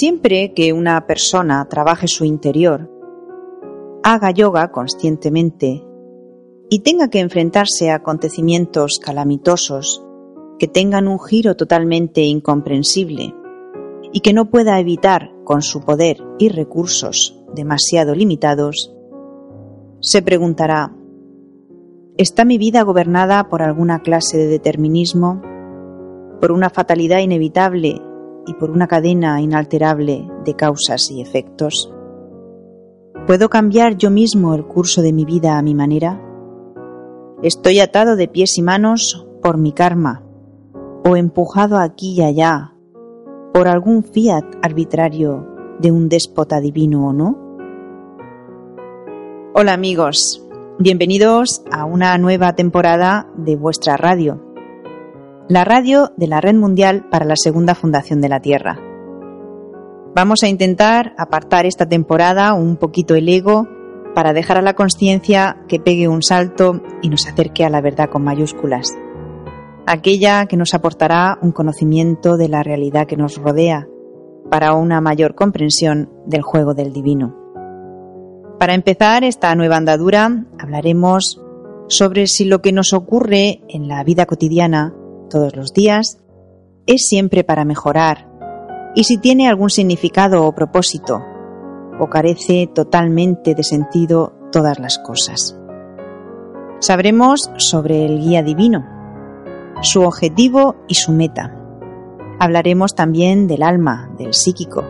Siempre que una persona trabaje su interior, haga yoga conscientemente y tenga que enfrentarse a acontecimientos calamitosos que tengan un giro totalmente incomprensible y que no pueda evitar con su poder y recursos demasiado limitados, se preguntará, ¿está mi vida gobernada por alguna clase de determinismo? ¿Por una fatalidad inevitable y por una cadena inalterable de causas y efectos? ¿Puedo cambiar yo mismo el curso de mi vida a mi manera? ¿Estoy atado de pies y manos por mi karma o empujado aquí y allá por algún fiat arbitrario de un déspota divino o no? Hola amigos, bienvenidos a una nueva temporada de vuestra radio la radio de la Red Mundial para la Segunda Fundación de la Tierra. Vamos a intentar apartar esta temporada un poquito el ego para dejar a la conciencia que pegue un salto y nos acerque a la verdad con mayúsculas. Aquella que nos aportará un conocimiento de la realidad que nos rodea para una mayor comprensión del juego del divino. Para empezar esta nueva andadura hablaremos sobre si lo que nos ocurre en la vida cotidiana todos los días es siempre para mejorar y si tiene algún significado o propósito o carece totalmente de sentido todas las cosas. Sabremos sobre el guía divino, su objetivo y su meta. Hablaremos también del alma, del psíquico,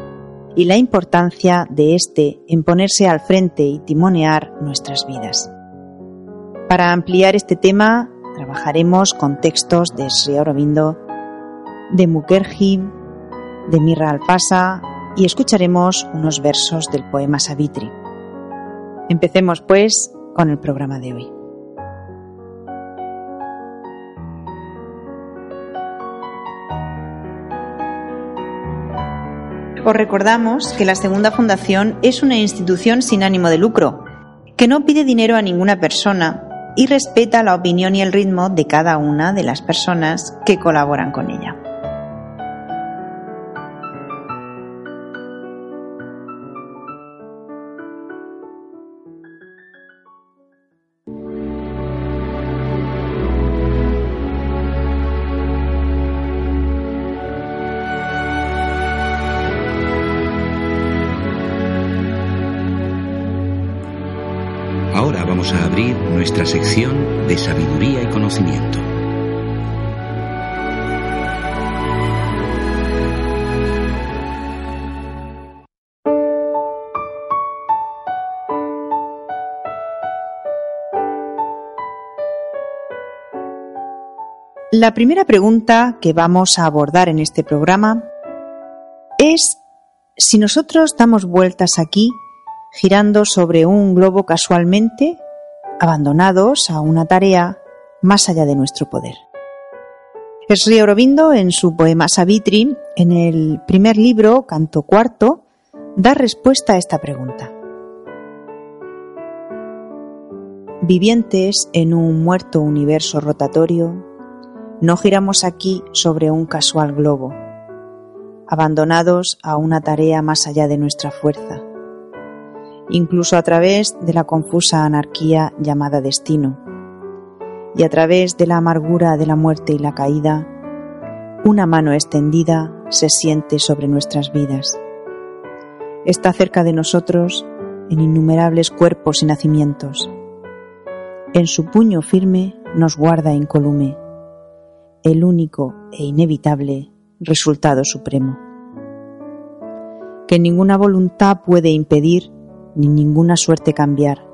y la importancia de éste en ponerse al frente y timonear nuestras vidas. Para ampliar este tema Trabajaremos con textos de Sri Aurobindo, de Mukherjee, de Mirra Alfasa y escucharemos unos versos del poema Savitri. Empecemos pues con el programa de hoy. Os recordamos que la Segunda Fundación es una institución sin ánimo de lucro, que no pide dinero a ninguna persona y respeta la opinión y el ritmo de cada una de las personas que colaboran con ella. Nuestra sección de sabiduría y conocimiento. La primera pregunta que vamos a abordar en este programa es si nosotros damos vueltas aquí, girando sobre un globo casualmente, abandonados a una tarea más allá de nuestro poder. Sri Aurobindo, en su poema Savitri, en el primer libro, Canto Cuarto, da respuesta a esta pregunta. Vivientes en un muerto universo rotatorio, no giramos aquí sobre un casual globo, abandonados a una tarea más allá de nuestra fuerza, incluso a través de la confusa anarquía llamada destino, y a través de la amargura de la muerte y la caída, una mano extendida se siente sobre nuestras vidas. Está cerca de nosotros en innumerables cuerpos y nacimientos. En su puño firme nos guarda incolume el único e inevitable resultado supremo, que ninguna voluntad puede impedir ni ninguna suerte cambiar,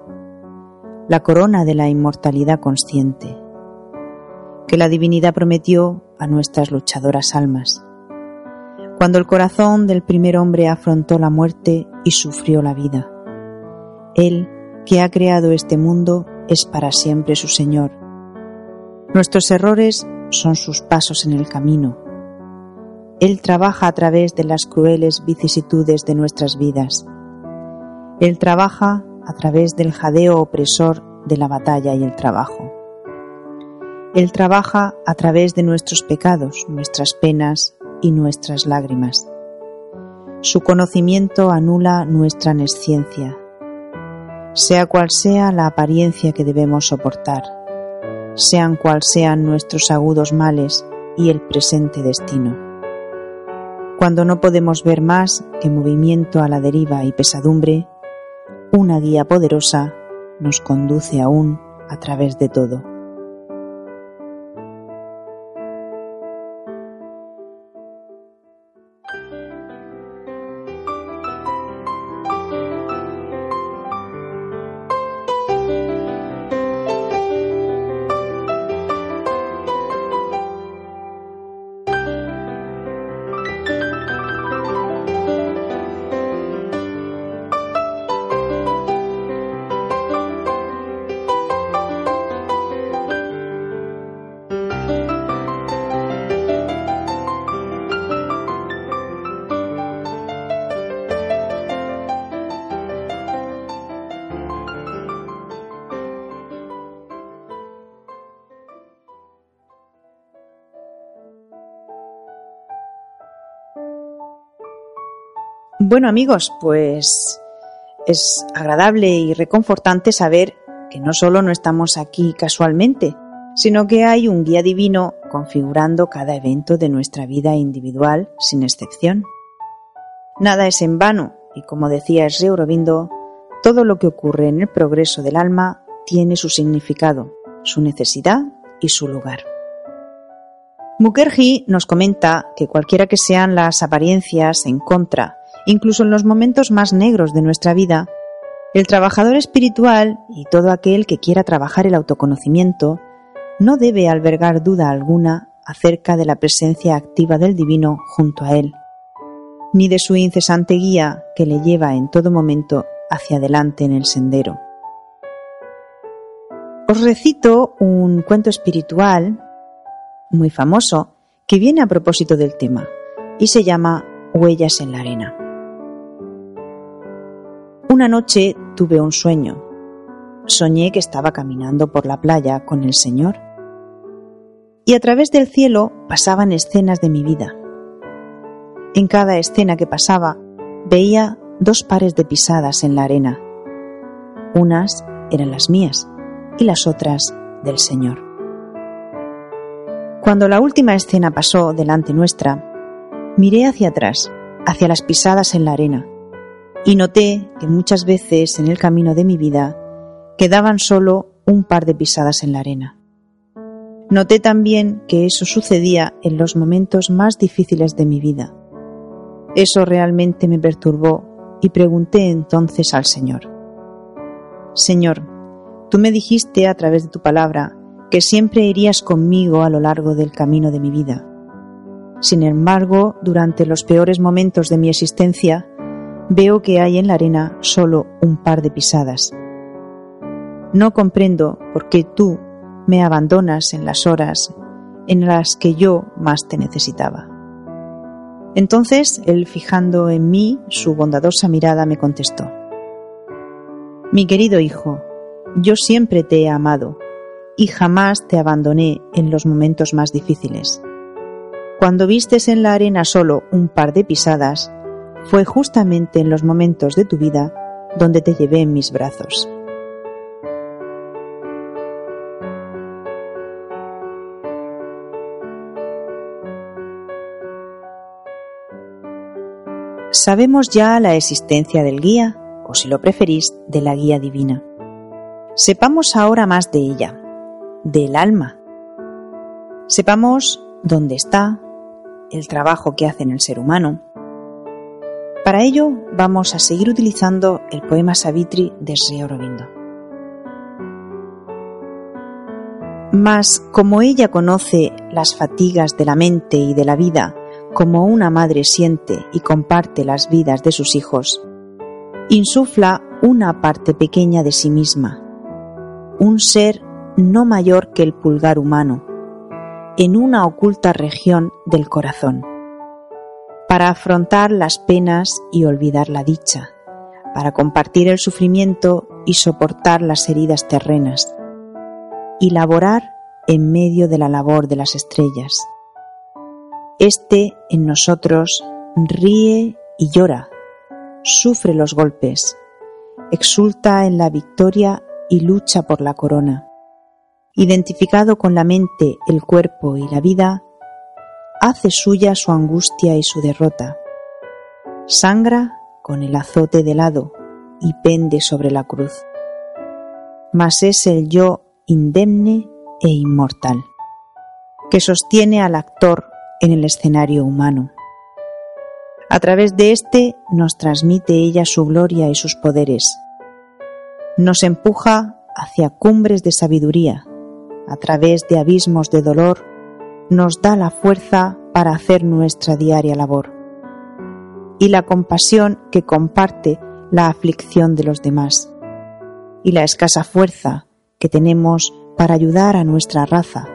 la corona de la inmortalidad consciente, que la divinidad prometió a nuestras luchadoras almas. Cuando el corazón del primer hombre afrontó la muerte y sufrió la vida, Él, que ha creado este mundo, es para siempre su Señor. Nuestros errores son sus pasos en el camino. Él trabaja a través de las crueles vicisitudes de nuestras vidas. Él trabaja a través del jadeo opresor de la batalla y el trabajo. Él trabaja a través de nuestros pecados, nuestras penas y nuestras lágrimas. Su conocimiento anula nuestra nesciencia, sea cual sea la apariencia que debemos soportar sean cual sean nuestros agudos males y el presente destino. Cuando no podemos ver más que movimiento a la deriva y pesadumbre, una guía poderosa nos conduce aún a través de todo. Bueno amigos, pues es agradable y reconfortante saber que no solo no estamos aquí casualmente, sino que hay un guía divino configurando cada evento de nuestra vida individual sin excepción. Nada es en vano y como decía Sri Aurobindo, todo lo que ocurre en el progreso del alma tiene su significado, su necesidad y su lugar. Mukherjee nos comenta que cualquiera que sean las apariencias en contra incluso en los momentos más negros de nuestra vida, el trabajador espiritual y todo aquel que quiera trabajar el autoconocimiento no debe albergar duda alguna acerca de la presencia activa del Divino junto a él, ni de su incesante guía que le lleva en todo momento hacia adelante en el sendero. Os recito un cuento espiritual muy famoso que viene a propósito del tema y se llama Huellas en la arena. Una noche tuve un sueño. Soñé que estaba caminando por la playa con el Señor. Y a través del cielo pasaban escenas de mi vida. En cada escena que pasaba veía dos pares de pisadas en la arena. Unas eran las mías y las otras del Señor. Cuando la última escena pasó delante nuestra, miré hacia atrás, hacia las pisadas en la arena, y noté que muchas veces en el camino de mi vida quedaban solo un par de pisadas en la arena. Noté también que eso sucedía en los momentos más difíciles de mi vida. Eso realmente me perturbó y pregunté entonces al Señor. Señor, tú me dijiste a través de tu palabra que siempre irías conmigo a lo largo del camino de mi vida. Sin embargo, durante los peores momentos de mi existencia, veo que hay en la arena solo un par de pisadas. No comprendo por qué tú me abandonas en las horas en las que yo más te necesitaba. Entonces él, fijando en mí su bondadosa mirada, me contestó, Mi querido hijo, yo siempre te he amado y jamás te abandoné en los momentos más difíciles. Cuando vistes en la arena solo un par de pisadas, fue justamente en los momentos de tu vida donde te llevé en mis brazos. Sabemos ya la existencia del guía, o si lo preferís, de la guía divina. Sepamos ahora más de ella, del alma. Sepamos dónde está, el trabajo que hace en el ser humano. Para ello vamos a seguir utilizando el poema Savitri de Sri Aurobindo. Mas como ella conoce las fatigas de la mente y de la vida, como una madre siente y comparte las vidas de sus hijos, insufla una parte pequeña de sí misma, un ser no mayor que el pulgar humano, en una oculta región del corazón, para afrontar las penas y olvidar la dicha, para compartir el sufrimiento y soportar las heridas terrenas, y laborar en medio de la labor de las estrellas este en nosotros ríe y llora, sufre los golpes, exulta en la victoria y lucha por la corona. Identificado con la mente, el cuerpo y la vida, hace suya su angustia y su derrota. Sangra con el azote del hado y pende sobre la cruz. Mas es el yo indemne e inmortal, que sostiene al actor en el escenario humano. A través de éste nos transmite ella su gloria y sus poderes. Nos empuja hacia cumbres de sabiduría. A través de abismos de dolor nos da la fuerza para hacer nuestra diaria labor. Y la compasión que comparte la aflicción de los demás. Y la escasa fuerza que tenemos para ayudar a nuestra raza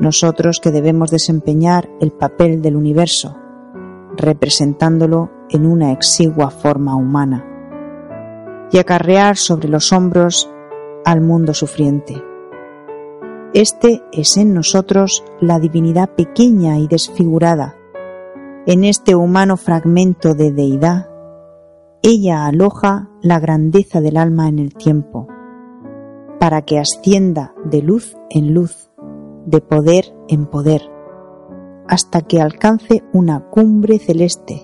nosotros que debemos desempeñar el papel del universo, representándolo en una exigua forma humana, y acarrear sobre los hombros al mundo sufriente. Este es en nosotros la divinidad pequeña y desfigurada. En este humano fragmento de deidad, ella aloja la grandeza del alma en el tiempo, para que ascienda de luz en luz de poder en poder, hasta que alcance una cumbre celeste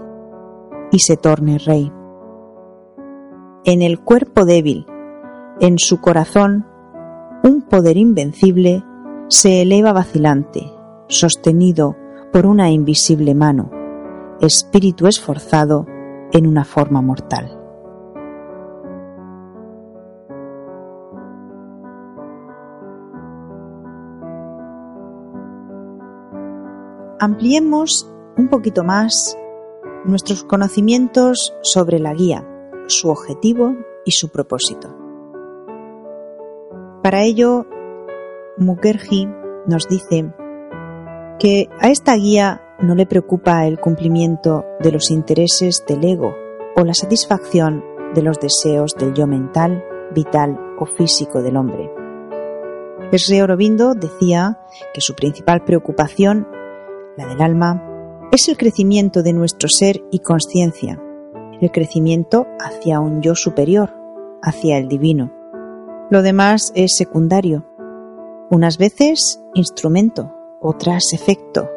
y se torne rey. En el cuerpo débil, en su corazón, un poder invencible se eleva vacilante, sostenido por una invisible mano, espíritu esforzado en una forma mortal. ampliemos un poquito más nuestros conocimientos sobre la guía, su objetivo y su propósito. Para ello, Mukherjee nos dice que a esta guía no le preocupa el cumplimiento de los intereses del ego o la satisfacción de los deseos del yo mental, vital o físico del hombre. Sri Aurobindo decía que su principal preocupación la del alma, es el crecimiento de nuestro ser y conciencia, el crecimiento hacia un yo superior, hacia el divino. Lo demás es secundario, unas veces instrumento, otras efecto,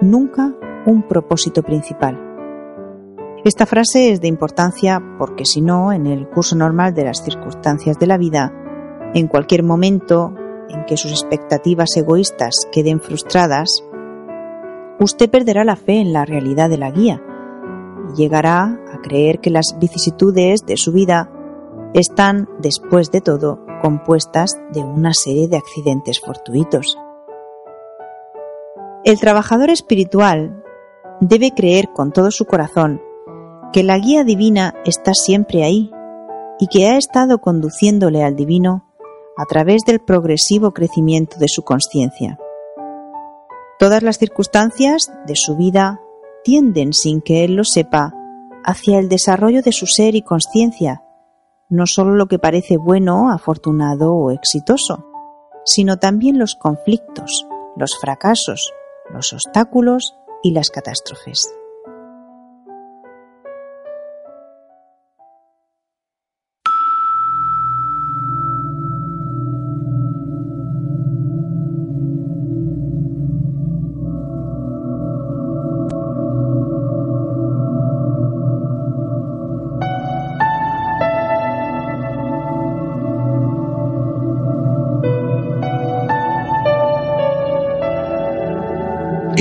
nunca un propósito principal. Esta frase es de importancia porque si no, en el curso normal de las circunstancias de la vida, En cualquier momento en que sus expectativas egoístas queden frustradas, usted perderá la fe en la realidad de la guía y llegará a creer que las vicisitudes de su vida están, después de todo, compuestas de una serie de accidentes fortuitos. El trabajador espiritual debe creer con todo su corazón que la guía divina está siempre ahí y que ha estado conduciéndole al divino a través del progresivo crecimiento de su conciencia. Todas las circunstancias de su vida tienden, sin que él lo sepa, hacia el desarrollo de su ser y conciencia, no solo lo que parece bueno, afortunado o exitoso, sino también los conflictos, los fracasos, los obstáculos y las catástrofes.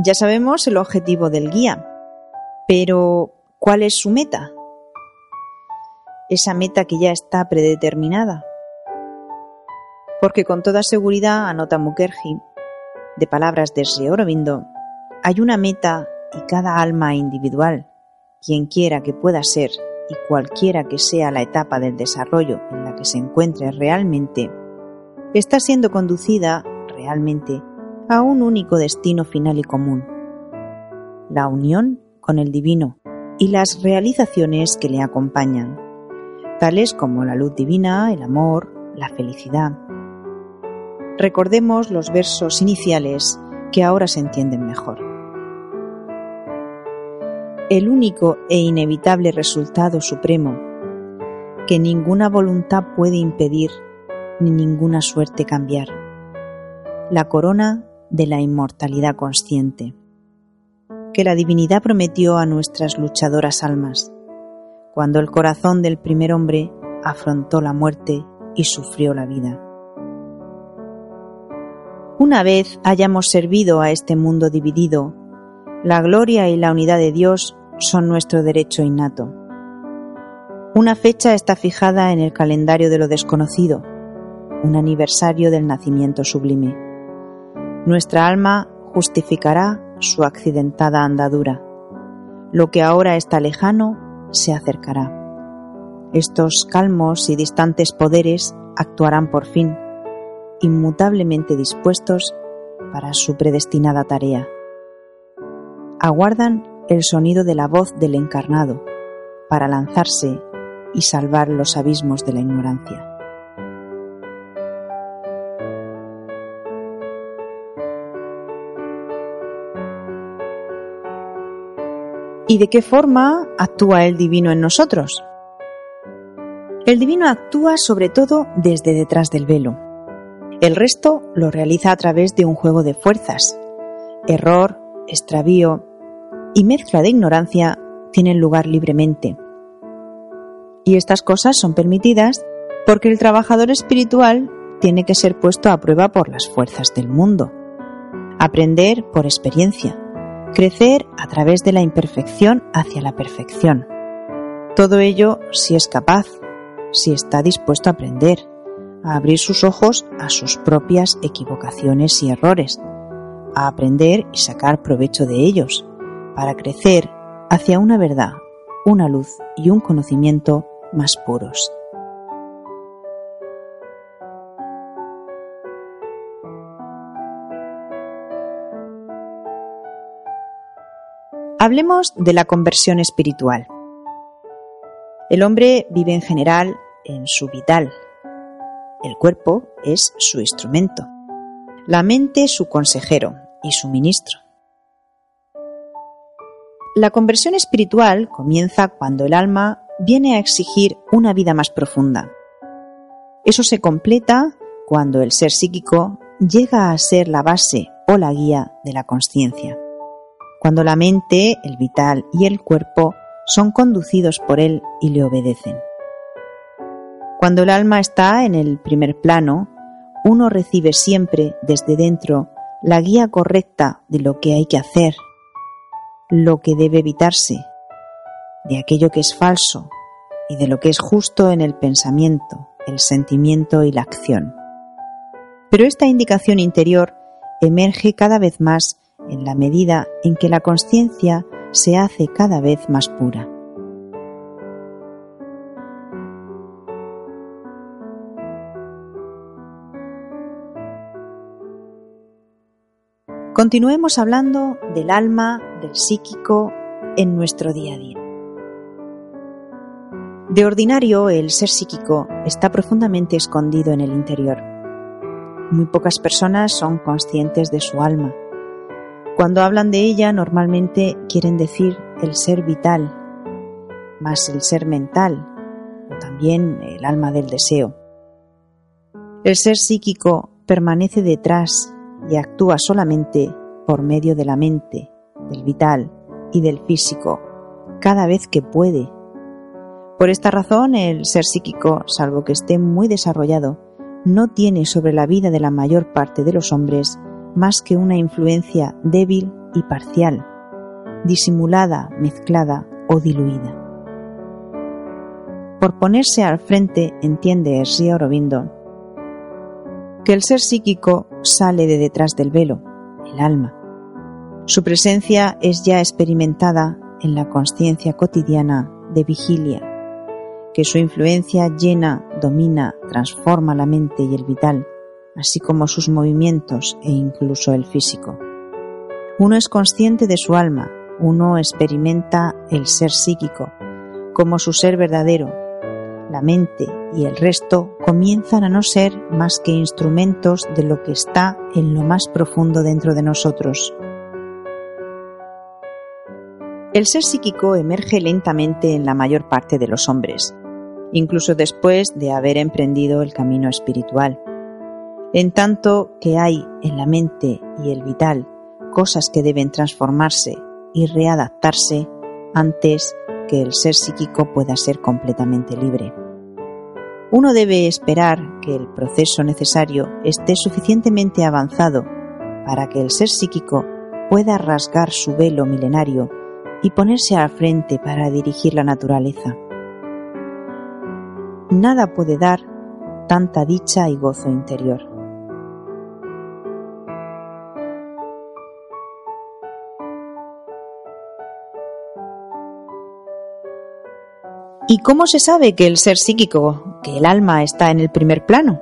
ya sabemos el objetivo del guía, pero ¿cuál es su meta? Esa meta que ya está predeterminada. Porque con toda seguridad, anota Mukherjee, de palabras de Sri Aurobindo, hay una meta y cada alma individual, quien quiera que pueda ser y cualquiera que sea la etapa del desarrollo en la que se encuentre realmente, está siendo conducida realmente a un único destino final y común, la unión con el divino y las realizaciones que le acompañan, tales como la luz divina, el amor, la felicidad. Recordemos los versos iniciales que ahora se entienden mejor. El único e inevitable resultado supremo que ninguna voluntad puede impedir ni ninguna suerte cambiar. La corona de la inmortalidad consciente, que la divinidad prometió a nuestras luchadoras almas, cuando el corazón del primer hombre afrontó la muerte y sufrió la vida. Una vez hayamos servido a este mundo dividido, la gloria y la unidad de Dios son nuestro derecho innato. Una fecha está fijada en el calendario de lo desconocido, un aniversario del nacimiento sublime. Nuestra alma justificará su accidentada andadura. Lo que ahora está lejano se acercará. Estos calmos y distantes poderes actuarán por fin, inmutablemente dispuestos para su predestinada tarea. Aguardan el sonido de la voz del encarnado para lanzarse y salvar los abismos de la ignorancia. ¿Y de qué forma actúa el divino en nosotros? El divino actúa sobre todo desde detrás del velo. El resto lo realiza a través de un juego de fuerzas. Error, extravío y mezcla de ignorancia tienen lugar libremente. Y estas cosas son permitidas porque el trabajador espiritual tiene que ser puesto a prueba por las fuerzas del mundo. Aprender por experiencia. Crecer a través de la imperfección hacia la perfección. Todo ello si es capaz, si está dispuesto a aprender, a abrir sus ojos a sus propias equivocaciones y errores, a aprender y sacar provecho de ellos, para crecer hacia una verdad, una luz y un conocimiento más puros. Hablemos de la conversión espiritual. El hombre vive en general en su vital. El cuerpo es su instrumento. La mente su consejero y su ministro. La conversión espiritual comienza cuando el alma viene a exigir una vida más profunda. Eso se completa cuando el ser psíquico llega a ser la base o la guía de la conciencia. Cuando la mente, el vital y el cuerpo son conducidos por él y le obedecen. Cuando el alma está en el primer plano, uno recibe siempre desde dentro la guía correcta de lo que hay que hacer, lo que debe evitarse, de aquello que es falso y de lo que es justo en el pensamiento, el sentimiento y la acción. Pero esta indicación interior emerge cada vez más en la medida en que la conciencia se hace cada vez más pura. Continuemos hablando del alma, del psíquico, en nuestro día a día. De ordinario, el ser psíquico está profundamente escondido en el interior. Muy pocas personas son conscientes de su alma. Cuando hablan de ella, normalmente quieren decir el ser vital, más el ser mental, o también el alma del deseo. El ser psíquico permanece detrás y actúa solamente por medio de la mente, del vital y del físico, cada vez que puede. Por esta razón, el ser psíquico, salvo que esté muy desarrollado, no tiene sobre la vida de la mayor parte de los hombres más que una influencia débil y parcial, disimulada, mezclada o diluida. Por ponerse al frente, entiende Sri Aurobindo, que el ser psíquico sale de detrás del velo, el alma. Su presencia es ya experimentada en la conciencia cotidiana de vigilia, que su influencia llena, domina, transforma la mente y el vital, así como sus movimientos e incluso el físico. Uno es consciente de su alma, uno experimenta el ser psíquico como su ser verdadero, la mente y el resto comienzan a no ser más que instrumentos de lo que está en lo más profundo dentro de nosotros. El ser psíquico emerge lentamente en la mayor parte de los hombres, incluso después de haber emprendido el camino espiritual. En tanto que hay en la mente y el vital cosas que deben transformarse y readaptarse antes que el ser psíquico pueda ser completamente libre. Uno debe esperar que el proceso necesario esté suficientemente avanzado para que el ser psíquico pueda rasgar su velo milenario y ponerse al frente para dirigir la naturaleza. Nada puede dar tanta dicha y gozo interior. ¿Y cómo se sabe que el ser psíquico, que el alma está en el primer plano?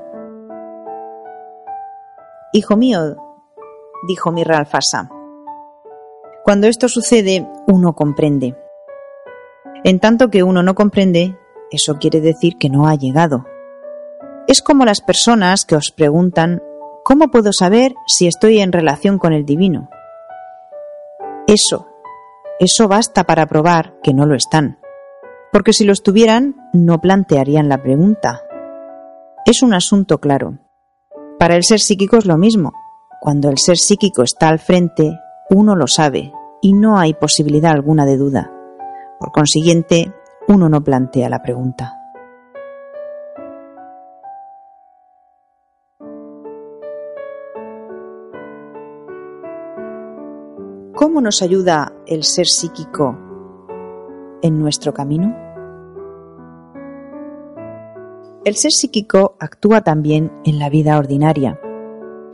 Hijo mío, dijo Mirra Alfasa, cuando esto sucede uno comprende. En tanto que uno no comprende, eso quiere decir que no ha llegado. Es como las personas que os preguntan ¿cómo puedo saber si estoy en relación con el divino? Eso, eso basta para probar que no lo están porque si lo estuvieran no plantearían la pregunta. Es un asunto claro. Para el ser psíquico es lo mismo. Cuando el ser psíquico está al frente, uno lo sabe y no hay posibilidad alguna de duda. Por consiguiente, uno no plantea la pregunta. ¿Cómo nos ayuda el ser psíquico en nuestro camino? El ser psíquico actúa también en la vida ordinaria.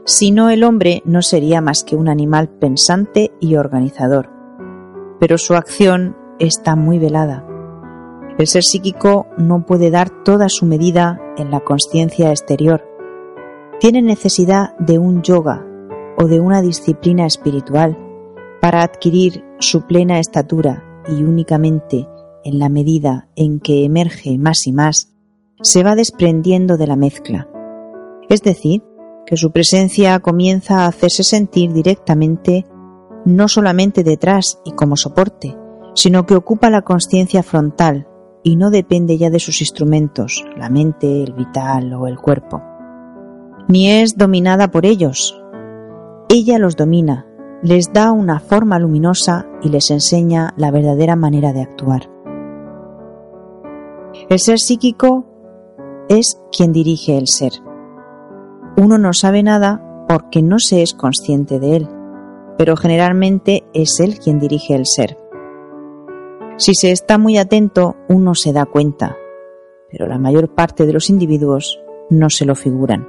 Si no, el hombre no sería más que un animal pensante y organizador. Pero su acción está muy velada. El ser psíquico no puede dar toda su medida en la conciencia exterior. Tiene necesidad de un yoga o de una disciplina espiritual para adquirir su plena estatura y únicamente en la medida en que emerge más y más se va desprendiendo de la mezcla. Es decir, que su presencia comienza a hacerse sentir directamente no solamente detrás y como soporte, sino que ocupa la conciencia frontal y no depende ya de sus instrumentos, la mente, el vital o el cuerpo. Ni es dominada por ellos. Ella los domina, les da una forma luminosa y les enseña la verdadera manera de actuar. El ser psíquico es quien dirige el ser. Uno no sabe nada porque no se es consciente de él, pero generalmente es él quien dirige el ser. Si se está muy atento, uno se da cuenta, pero la mayor parte de los individuos no se lo figuran.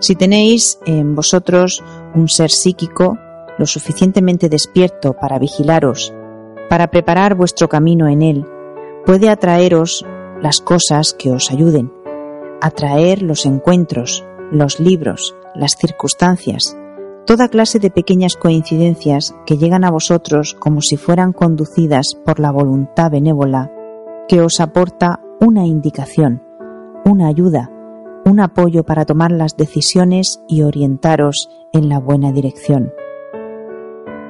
Si tenéis en vosotros un ser psíquico lo suficientemente despierto para vigilaros, para preparar vuestro camino en él, puede atraeros las cosas que os ayuden, atraer los encuentros, los libros, las circunstancias, toda clase de pequeñas coincidencias que llegan a vosotros como si fueran conducidas por la voluntad benévola que os aporta una indicación, una ayuda, un apoyo para tomar las decisiones y orientaros en la buena dirección.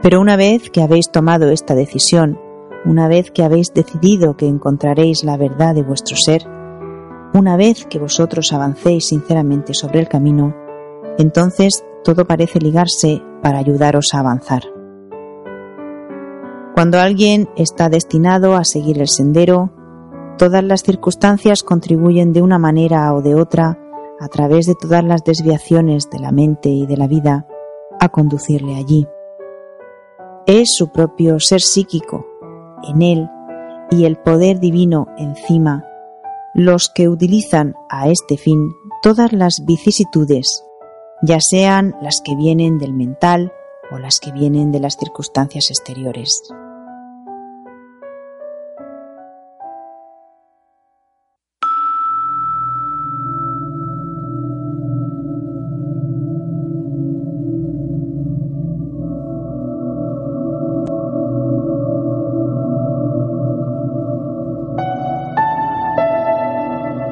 Pero una vez que habéis tomado esta decisión, una vez que habéis decidido que encontraréis la verdad de vuestro ser, una vez que vosotros avancéis sinceramente sobre el camino, entonces todo parece ligarse para ayudaros a avanzar. Cuando alguien está destinado a seguir el sendero, todas las circunstancias contribuyen de una manera o de otra, a través de todas las desviaciones de la mente y de la vida, a conducirle allí. Es su propio ser psíquico en él y el poder divino encima, los que utilizan a este fin todas las vicisitudes, ya sean las que vienen del mental o las que vienen de las circunstancias exteriores.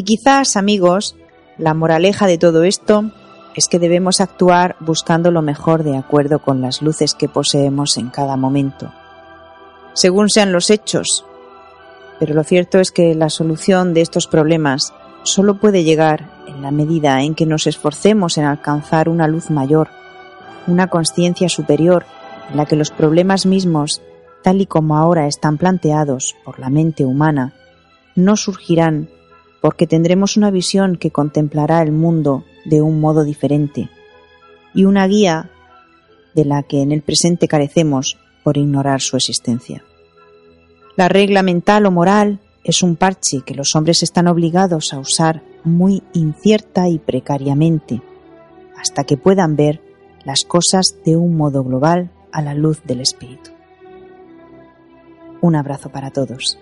Y quizás, amigos, la moraleja de todo esto es que debemos actuar buscando lo mejor de acuerdo con las luces que poseemos en cada momento, según sean los hechos. Pero lo cierto es que la solución de estos problemas solo puede llegar en la medida en que nos esforcemos en alcanzar una luz mayor, una conciencia superior en la que los problemas mismos, tal y como ahora están planteados por la mente humana, no surgirán porque tendremos una visión que contemplará el mundo de un modo diferente y una guía de la que en el presente carecemos por ignorar su existencia. La regla mental o moral es un parche que los hombres están obligados a usar muy incierta y precariamente, hasta que puedan ver las cosas de un modo global a la luz del espíritu. Un abrazo para todos.